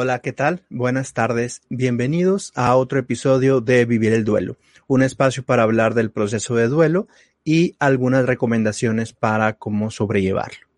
Hola, ¿qué tal? Buenas tardes. Bienvenidos a otro episodio de Vivir el Duelo, un espacio para hablar del proceso de duelo y algunas recomendaciones para cómo sobrellevarlo.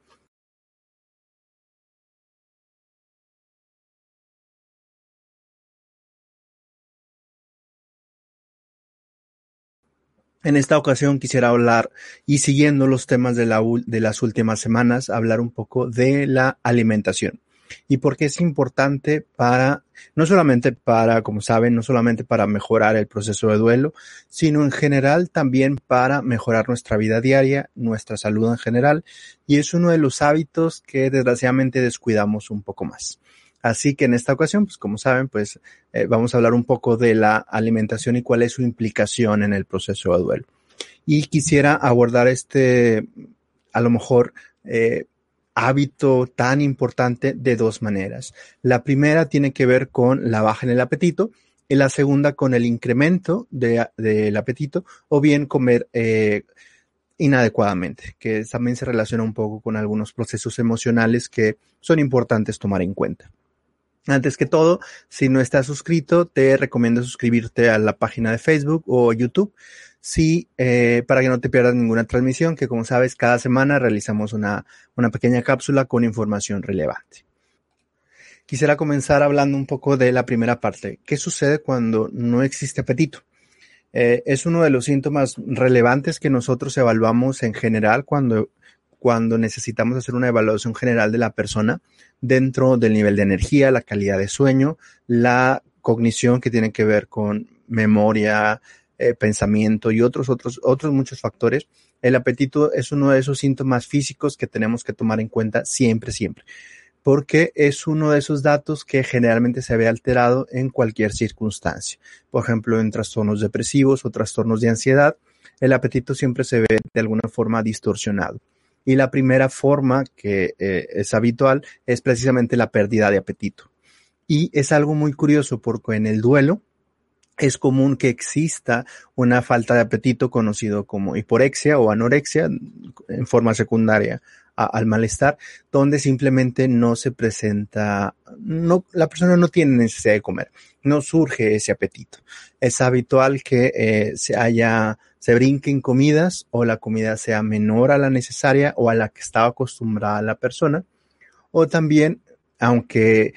En esta ocasión quisiera hablar, y siguiendo los temas de, de las últimas semanas, hablar un poco de la alimentación y por qué es importante para, no solamente para, como saben, no solamente para mejorar el proceso de duelo, sino en general también para mejorar nuestra vida diaria, nuestra salud en general, y es uno de los hábitos que desgraciadamente descuidamos un poco más. Así que en esta ocasión, pues como saben, pues eh, vamos a hablar un poco de la alimentación y cuál es su implicación en el proceso de duelo. Y quisiera abordar este, a lo mejor, eh, hábito tan importante de dos maneras. La primera tiene que ver con la baja en el apetito y la segunda con el incremento del apetito o bien comer eh, inadecuadamente, que también se relaciona un poco con algunos procesos emocionales que son importantes tomar en cuenta. Antes que todo, si no estás suscrito, te recomiendo suscribirte a la página de Facebook o YouTube. Sí, eh, para que no te pierdas ninguna transmisión, que como sabes, cada semana realizamos una, una pequeña cápsula con información relevante. Quisiera comenzar hablando un poco de la primera parte. ¿Qué sucede cuando no existe apetito? Eh, es uno de los síntomas relevantes que nosotros evaluamos en general cuando cuando necesitamos hacer una evaluación general de la persona dentro del nivel de energía, la calidad de sueño, la cognición que tiene que ver con memoria, eh, pensamiento y otros, otros, otros muchos factores. El apetito es uno de esos síntomas físicos que tenemos que tomar en cuenta siempre, siempre, porque es uno de esos datos que generalmente se ve alterado en cualquier circunstancia. Por ejemplo, en trastornos depresivos o trastornos de ansiedad, el apetito siempre se ve de alguna forma distorsionado. Y la primera forma que eh, es habitual es precisamente la pérdida de apetito. Y es algo muy curioso porque en el duelo es común que exista una falta de apetito conocido como hiporexia o anorexia en forma secundaria al malestar, donde simplemente no se presenta, no, la persona no tiene necesidad de comer, no surge ese apetito. Es habitual que eh, se haya se brinquen comidas o la comida sea menor a la necesaria o a la que estaba acostumbrada la persona. O también, aunque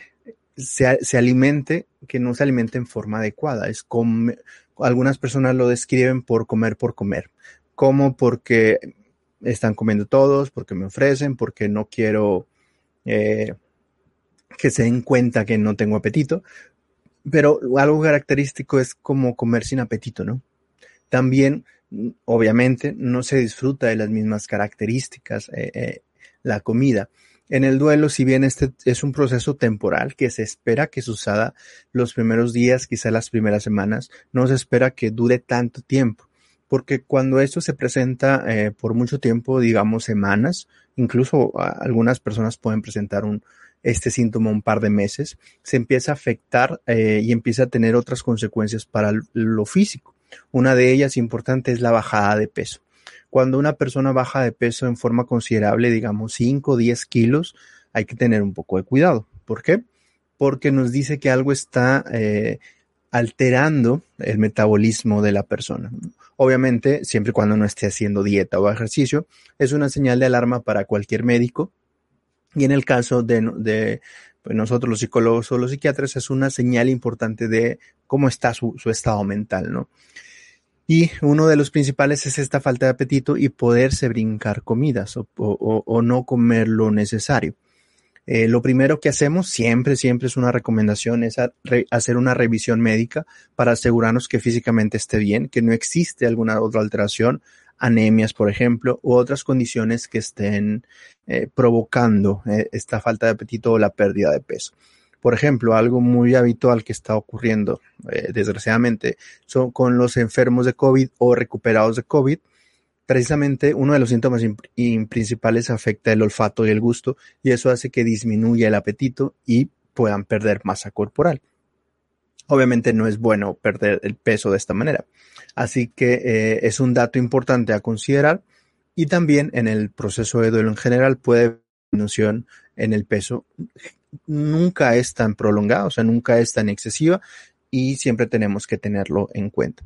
se, alimente, que no se alimente en forma adecuada. Es como, algunas personas lo describen por comer por comer. Como porque están comiendo todos, porque me ofrecen, porque no quiero eh, que se den cuenta que no tengo apetito. Pero algo característico es como comer sin apetito, ¿no? También, obviamente, no se disfruta de las mismas características eh, eh, la comida. En el duelo, si bien este es un proceso temporal que se espera que suceda los primeros días, quizá las primeras semanas, no se espera que dure tanto tiempo, porque cuando esto se presenta eh, por mucho tiempo, digamos semanas, incluso algunas personas pueden presentar un, este síntoma un par de meses, se empieza a afectar y empieza a tener otras consecuencias para lo físico. Una de ellas importante es la bajada de peso. Cuando una persona baja de peso en forma considerable, digamos 5 o 10 kilos, hay que tener un poco de cuidado. ¿Por qué? Porque nos dice que algo está eh, alterando el metabolismo de la persona. Obviamente, siempre y cuando no esté haciendo dieta o ejercicio, es una señal de alarma para cualquier médico. Y en el caso de, pues, nosotros los psicólogos o los psiquiatras es una señal importante de cómo está su, estado mental, ¿no? Y uno de los principales es esta falta de apetito y poderse brincar comidas o, no comer lo necesario. Eh, lo primero que hacemos siempre, siempre es una recomendación, es hacer una revisión médica para asegurarnos que físicamente esté bien, que no existe alguna otra alteración, anemias, por ejemplo, u otras condiciones que estén eh, provocando eh, esta falta de apetito o la pérdida de peso. Por ejemplo, algo muy habitual que está ocurriendo, eh, desgraciadamente, son con los enfermos de COVID o recuperados de COVID. Precisamente uno de los síntomas principales afecta el olfato y el gusto y eso hace que disminuya el apetito y puedan perder masa corporal. Obviamente no es bueno perder el peso de esta manera. Así que eh, es un dato importante a considerar y también en el proceso de duelo en general puede haber disminución en el peso nunca es tan prolongada, o sea, nunca es tan excesiva y siempre tenemos que tenerlo en cuenta.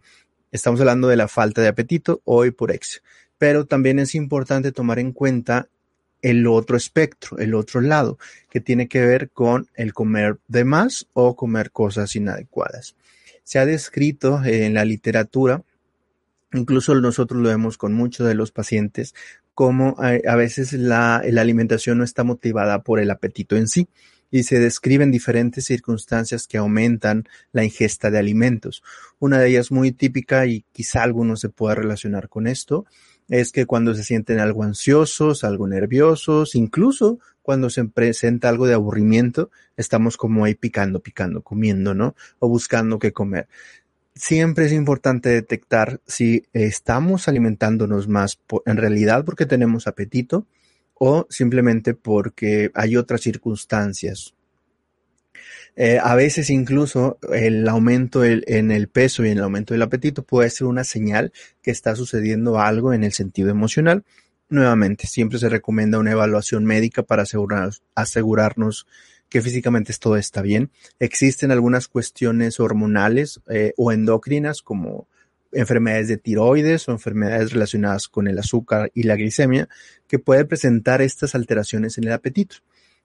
Estamos hablando de la falta de apetito o hiporexia, pero también es importante tomar en cuenta el otro espectro, el otro lado, que tiene que ver con el comer de más o comer cosas inadecuadas. Se ha descrito en la literatura, incluso nosotros lo vemos con muchos de los pacientes, como eh, a, veces la, la alimentación no está motivada por el apetito en sí, y se describen diferentes circunstancias que aumentan la ingesta de alimentos. Una de ellas muy típica y quizá algunos se pueda relacionar con esto es que cuando se sienten algo ansiosos, algo nerviosos, incluso cuando se presenta algo de aburrimiento, estamos como ahí picando, picando, comiendo, ¿no? O buscando qué comer. Siempre es importante detectar si estamos alimentándonos más en realidad porque tenemos apetito o simplemente porque hay otras circunstancias. Eh, a veces incluso el aumento en el peso y el aumento del apetito puede ser una señal que está sucediendo algo en el sentido emocional. Nuevamente, siempre se recomienda una evaluación médica para asegurarnos que físicamente todo está bien. Existen algunas cuestiones hormonales eh, o endocrinas como enfermedades de tiroides o enfermedades relacionadas con el azúcar y la glicemia que puede presentar estas alteraciones en el apetito.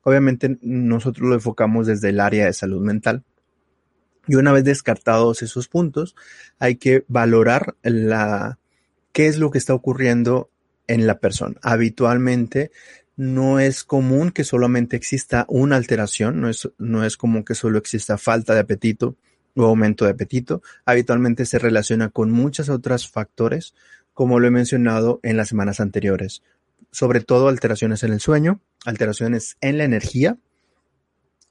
Obviamente nosotros lo enfocamos desde el área de salud mental. Y una vez descartados esos puntos, hay que valorar la, qué es lo que está ocurriendo en la persona. Habitualmente no es común que solamente exista una alteración, no es, no es común que solo exista falta de apetito, o aumento de apetito, habitualmente se relaciona con muchos otros factores, como lo he mencionado en las semanas anteriores, sobre todo alteraciones en el sueño, alteraciones en la energía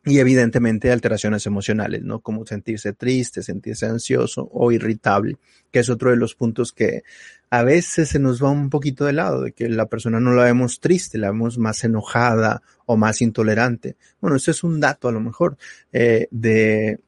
y evidentemente alteraciones emocionales, ¿no? Como sentirse triste, sentirse ansioso o irritable, que es otro de los puntos que a veces se nos va un poquito de lado, de que la persona no la vemos triste, la vemos más enojada o más intolerante. Bueno, eso es un dato a lo mejor eh, de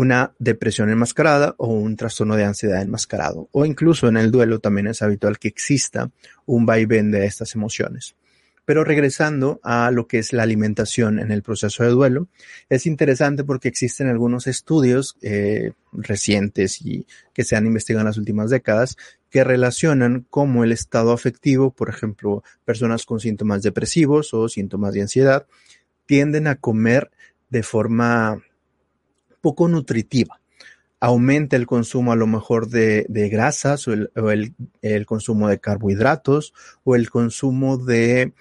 una depresión enmascarada o un trastorno de ansiedad enmascarado. O incluso en el duelo también es habitual que exista un vaivén de estas emociones. Pero regresando a lo que es la alimentación en el proceso de duelo, es interesante porque existen algunos estudios eh, recientes y que se han investigado en las últimas décadas que relacionan cómo el estado afectivo, por ejemplo, personas con síntomas depresivos o síntomas de ansiedad, tienden a comer de forma poco nutritiva. Aumenta el consumo a lo mejor de, grasas o, el, consumo de carbohidratos o el consumo de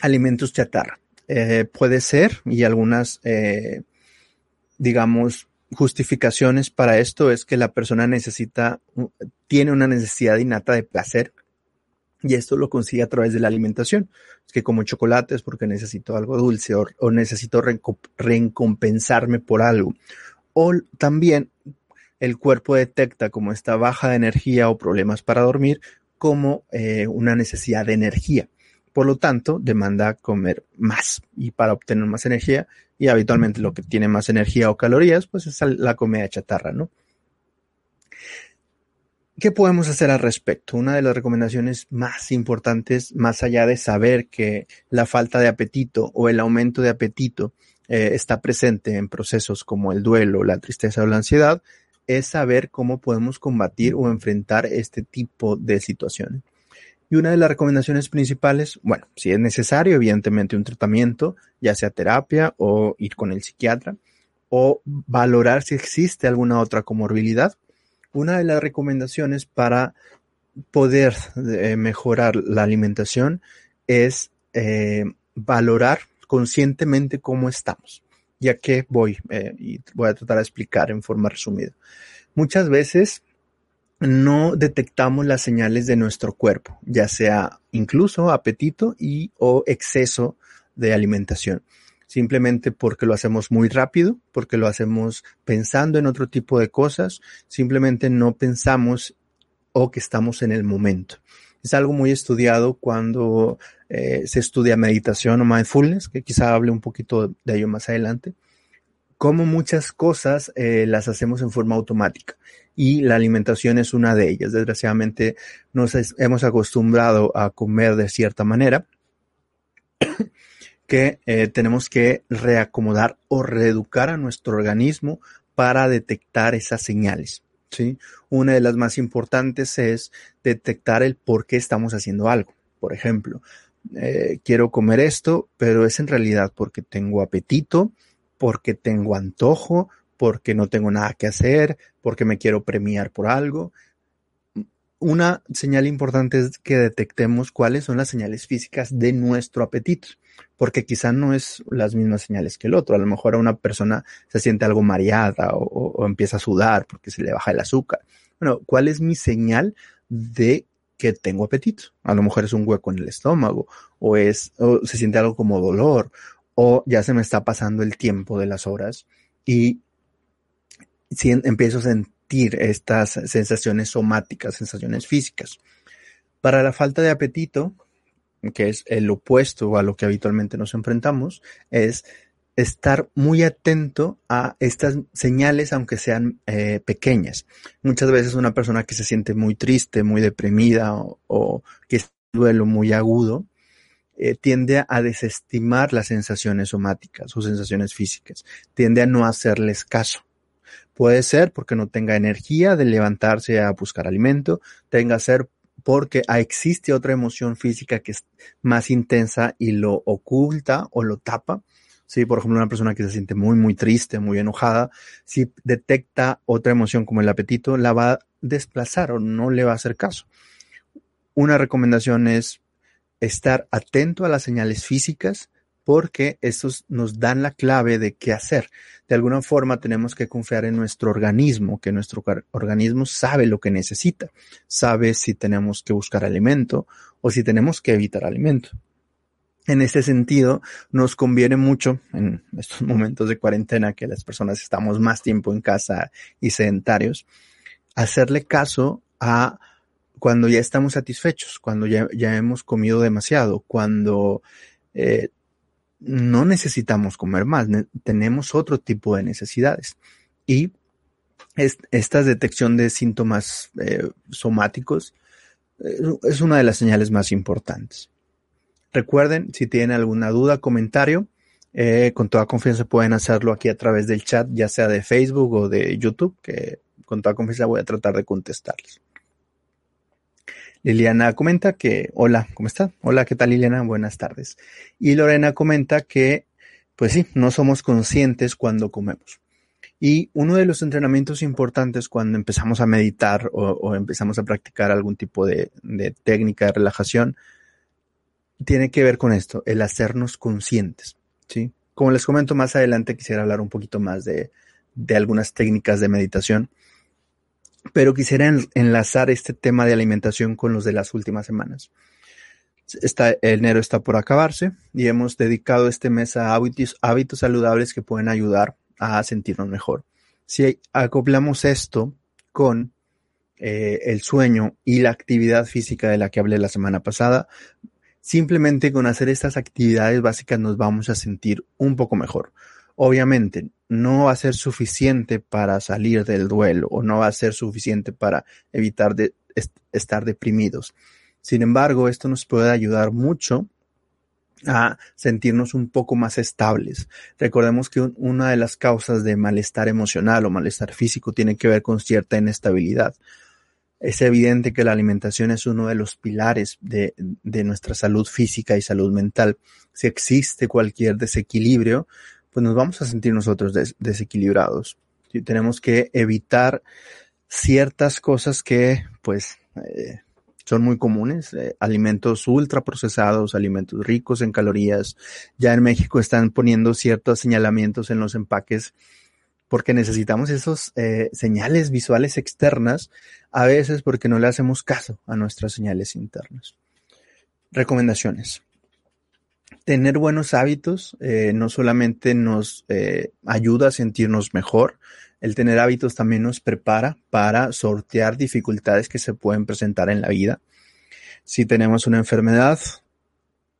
alimentos chatarra. Eh, puede ser y algunas, eh, digamos, justificaciones para esto es que la persona necesita, tiene una necesidad innata de placer y esto lo consigue a través de la alimentación. Es que como chocolates porque necesito algo dulce o, necesito recompensarme por algo. O también el cuerpo detecta como esta baja de energía o problemas para dormir como eh, una necesidad de energía. Por lo tanto, demanda comer más y para obtener más energía y habitualmente lo que tiene más energía o calorías, pues es la comida chatarra, ¿no? ¿Qué podemos hacer al respecto? Una de las recomendaciones más importantes, más allá de saber que la falta de apetito o el aumento de apetito eh, está presente en procesos como el duelo, la tristeza o la ansiedad, es saber cómo podemos combatir o enfrentar este tipo de situaciones. Y una de las recomendaciones principales, bueno, si es necesario, evidentemente un tratamiento, ya sea terapia o ir con el psiquiatra, o valorar si existe alguna otra comorbilidad una de las recomendaciones para poder eh, mejorar la alimentación es eh, valorar conscientemente cómo estamos. Ya que voy eh, y voy a tratar de explicar en forma resumida. Muchas veces no detectamos las señales de nuestro cuerpo, ya sea incluso apetito y o exceso de alimentación simplemente porque lo hacemos muy rápido, porque lo hacemos pensando en otro tipo de cosas, simplemente no pensamos o que estamos en el momento. Es algo muy estudiado cuando eh, se estudia meditación o mindfulness, que quizá hable un poquito de ello más adelante, como muchas cosas eh, las hacemos en forma automática y la alimentación es una de ellas. Desgraciadamente nos hemos acostumbrado a comer de cierta manera que eh, tenemos que reacomodar o reeducar a nuestro organismo para detectar esas señales. ¿sí? Una de las más importantes es detectar el por qué estamos haciendo algo. Por ejemplo, eh, quiero comer esto, pero es en realidad porque tengo apetito, porque tengo antojo, porque no tengo nada que hacer, porque me quiero premiar por algo. Una señal importante es que detectemos cuáles son las señales físicas de nuestro apetito, porque quizá no es las mismas señales que el otro. A lo mejor a una persona se siente algo mareada o, empieza a sudar porque se le baja el azúcar. Bueno, ¿cuál es mi señal de que tengo apetito? A lo mejor es un hueco en el estómago o es se siente algo como dolor o ya se me está pasando el tiempo de las horas y si empiezo a sentir estas sensaciones somáticas, sensaciones físicas. Para la falta de apetito, que es el opuesto a lo que habitualmente nos enfrentamos, es estar muy atento a estas señales, aunque sean eh, pequeñas. Muchas veces una persona que se siente muy triste, muy deprimida o, que es un duelo muy agudo, eh, tiende a desestimar las sensaciones somáticas o sensaciones físicas, tiende a no hacerles caso. Puede ser porque no tenga energía de levantarse a buscar alimento, tenga ser porque existe otra emoción física que es más intensa y lo oculta o lo tapa. Sí, por ejemplo, una persona que se siente muy, muy triste, muy enojada, si detecta otra emoción como el apetito, la va a desplazar o no le va a hacer caso. Una recomendación es estar atento a las señales físicas porque estos nos dan la clave de qué hacer. De alguna forma tenemos que confiar en nuestro organismo, que nuestro organismo sabe lo que necesita, sabe si tenemos que buscar alimento o si tenemos que evitar alimento. En este sentido, nos conviene mucho en estos momentos de cuarentena que las personas estamos más tiempo en casa y sedentarios, hacerle caso a cuando ya estamos satisfechos, cuando ya, hemos comido demasiado, cuando eh, no necesitamos comer más, tenemos otro tipo de necesidades. Y esta detección de síntomas eh, somáticos eh, es una de las señales más importantes. Recuerden, si tienen alguna duda, comentario, eh, con toda confianza pueden hacerlo aquí a través del chat, ya sea de Facebook o de YouTube, que con toda confianza voy a tratar de contestarles. Liliana comenta que, hola, ¿cómo está? Hola, ¿qué tal Liliana? Buenas tardes. Y Lorena comenta que, pues sí, no somos conscientes cuando comemos. Y uno de los entrenamientos importantes cuando empezamos a meditar o, empezamos a practicar algún tipo de, técnica de relajación, tiene que ver con esto, el hacernos conscientes, ¿sí? Como les comento más adelante, quisiera hablar un poquito más de, de algunas técnicas de meditación pero quisiera enlazar este tema de alimentación con los de las últimas semanas. Está, enero está por acabarse y hemos dedicado este mes a hábitos, saludables que pueden ayudar a sentirnos mejor. Si acoplamos esto con eh, el sueño y la actividad física de la que hablé la semana pasada, simplemente con hacer estas actividades básicas nos vamos a sentir un poco mejor. Obviamente, no va a ser suficiente para salir del duelo o no va a ser suficiente para evitar estar deprimidos. Sin embargo, esto nos puede ayudar mucho a sentirnos un poco más estables. Recordemos que una de las causas de malestar emocional o malestar físico tiene que ver con cierta inestabilidad. Es evidente que la alimentación es uno de los pilares de nuestra salud física y salud mental. Si existe cualquier desequilibrio, pues nos vamos a sentir nosotros desequilibrados. Tenemos que evitar ciertas cosas que, pues, eh, son muy comunes, eh, alimentos ultraprocesados, alimentos ricos en calorías. Ya en México están poniendo ciertos señalamientos en los empaques porque necesitamos esos eh, señales visuales externas, a veces porque no le hacemos caso a nuestras señales internas. Recomendaciones tener buenos hábitos eh, no solamente nos eh, ayuda a sentirnos mejor, el tener hábitos también nos prepara para sortear dificultades que se pueden presentar en la vida. Si tenemos una enfermedad,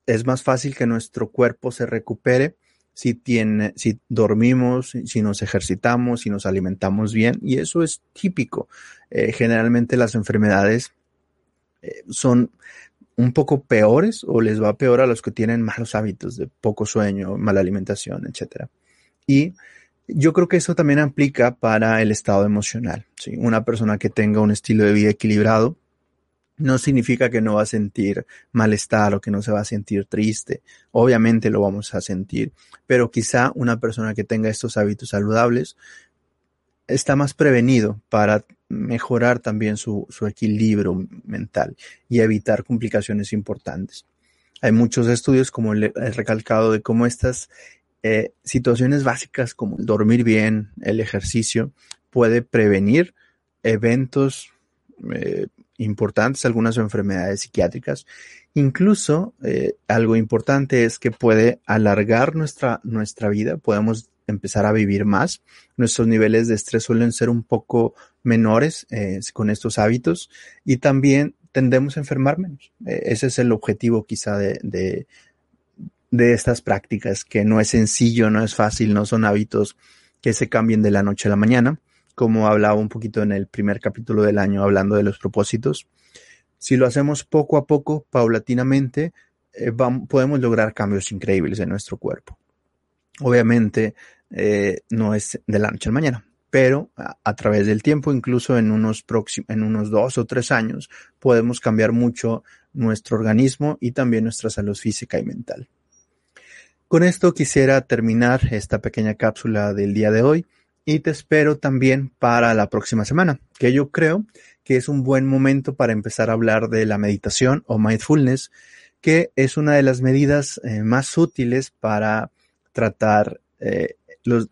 es más fácil que nuestro cuerpo se recupere si, tiene, si dormimos, si nos ejercitamos, si nos alimentamos bien, y eso es típico. Eh, generalmente las enfermedades son un poco peores o les va peor a los que tienen malos hábitos de poco sueño, mala alimentación, etc. Y yo creo que eso también aplica para el estado emocional. Una persona que tenga un estilo de vida equilibrado no significa que no va a sentir malestar o que no se va a sentir triste. Obviamente lo vamos a sentir, pero quizá una persona que tenga estos hábitos saludables está más prevenido para mejorar también su, equilibrio mental y evitar complicaciones importantes. Hay muchos estudios, como he recalcado, de cómo estas eh, situaciones básicas como el dormir bien, el ejercicio, puede prevenir eventos eh, importantes, algunas enfermedades psiquiátricas. Incluso eh, algo importante es que puede alargar nuestra, nuestra vida, podemos empezar a vivir más. Nuestros niveles de estrés suelen ser un poco menores eh, con estos hábitos y también tendemos a enfermar menos. Eh, ese es el objetivo quizá de, de, estas prácticas, que no es sencillo, no es fácil, no son hábitos que se cambien de la noche a la mañana, como hablaba un poquito en el primer capítulo del año hablando de los propósitos. Si lo hacemos poco a poco, paulatinamente, eh, podemos lograr cambios increíbles en nuestro cuerpo. Obviamente eh, no es de la noche al mañana, pero a, través del tiempo, incluso en unos, en unos dos o tres años, podemos cambiar mucho nuestro organismo y también nuestra salud física y mental. Con esto quisiera terminar esta pequeña cápsula del día de hoy y te espero también para la próxima semana, que yo creo que es un buen momento para empezar a hablar de la meditación o mindfulness, que es una de las medidas eh, más útiles para tratar eh,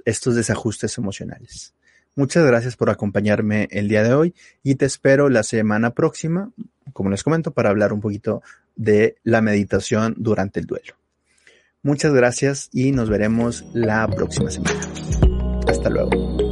estos desajustes emocionales. Muchas gracias por acompañarme el día de hoy y te espero la semana próxima, como les comento, para hablar un poquito de la meditación durante el duelo. Muchas gracias y nos veremos la próxima semana. Hasta luego.